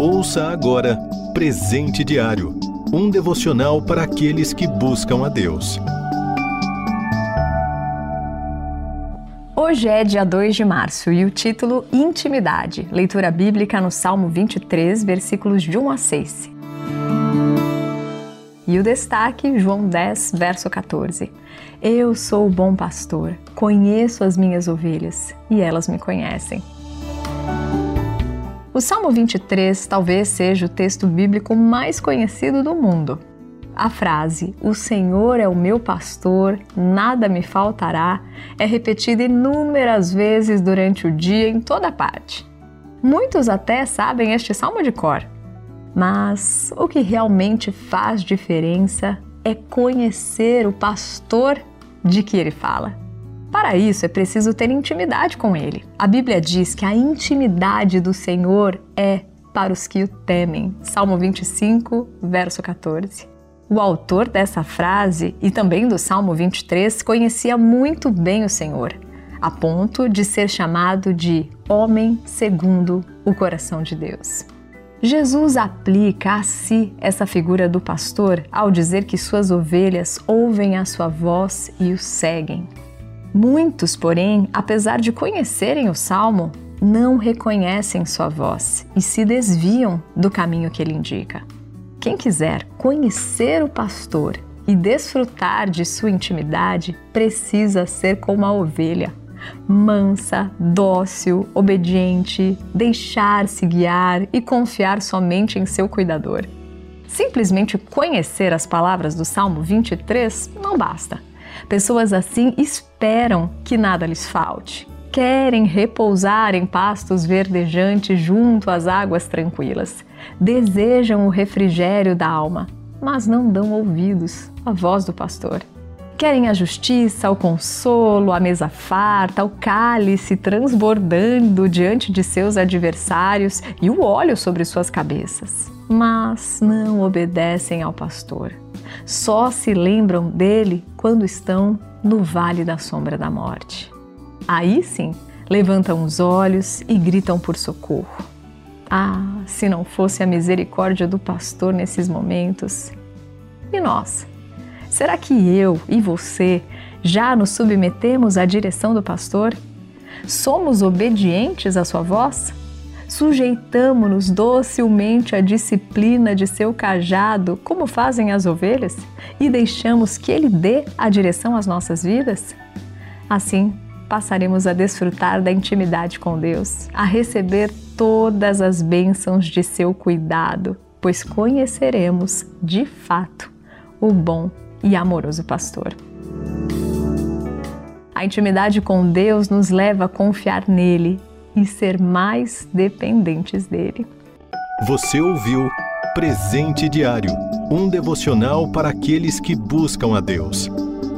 Ouça agora Presente Diário um devocional para aqueles que buscam a Deus. Hoje é dia 2 de março e o título Intimidade, leitura bíblica no Salmo 23, versículos de 1 a 6. E o destaque, João 10, verso 14. Eu sou o bom pastor, conheço as minhas ovelhas e elas me conhecem. O Salmo 23 talvez seja o texto bíblico mais conhecido do mundo. A frase O Senhor é o meu pastor, nada me faltará é repetida inúmeras vezes durante o dia em toda parte. Muitos até sabem este salmo de cor. Mas o que realmente faz diferença é conhecer o pastor de que ele fala. Para isso é preciso ter intimidade com Ele. A Bíblia diz que a intimidade do Senhor é para os que o temem. Salmo 25, verso 14. O autor dessa frase e também do Salmo 23 conhecia muito bem o Senhor, a ponto de ser chamado de homem segundo o coração de Deus. Jesus aplica a si essa figura do pastor ao dizer que suas ovelhas ouvem a sua voz e o seguem. Muitos, porém, apesar de conhecerem o salmo, não reconhecem sua voz e se desviam do caminho que ele indica. Quem quiser conhecer o pastor e desfrutar de sua intimidade precisa ser como a ovelha, mansa, dócil, obediente, deixar-se guiar e confiar somente em seu cuidador. Simplesmente conhecer as palavras do Salmo 23 não basta. Pessoas assim esperam que nada lhes falte. Querem repousar em pastos verdejantes junto às águas tranquilas. Desejam o refrigério da alma, mas não dão ouvidos à voz do pastor. Querem a justiça, o consolo, a mesa farta, o cálice transbordando diante de seus adversários e o óleo sobre suas cabeças, mas não obedecem ao pastor só se lembram dele quando estão no vale da sombra da morte. Aí sim, levantam os olhos e gritam por socorro. Ah, se não fosse a misericórdia do pastor nesses momentos. E nós? Será que eu e você já nos submetemos à direção do pastor? Somos obedientes à sua voz? Sujeitamo-nos docilmente à disciplina de seu cajado, como fazem as ovelhas, e deixamos que ele dê a direção às nossas vidas? Assim, passaremos a desfrutar da intimidade com Deus, a receber todas as bênçãos de seu cuidado, pois conheceremos, de fato, o bom e amoroso pastor. A intimidade com Deus nos leva a confiar nele e ser mais dependentes dele. Você ouviu Presente Diário um devocional para aqueles que buscam a Deus.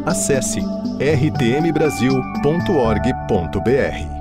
Acesse rtmbrasil.org.br.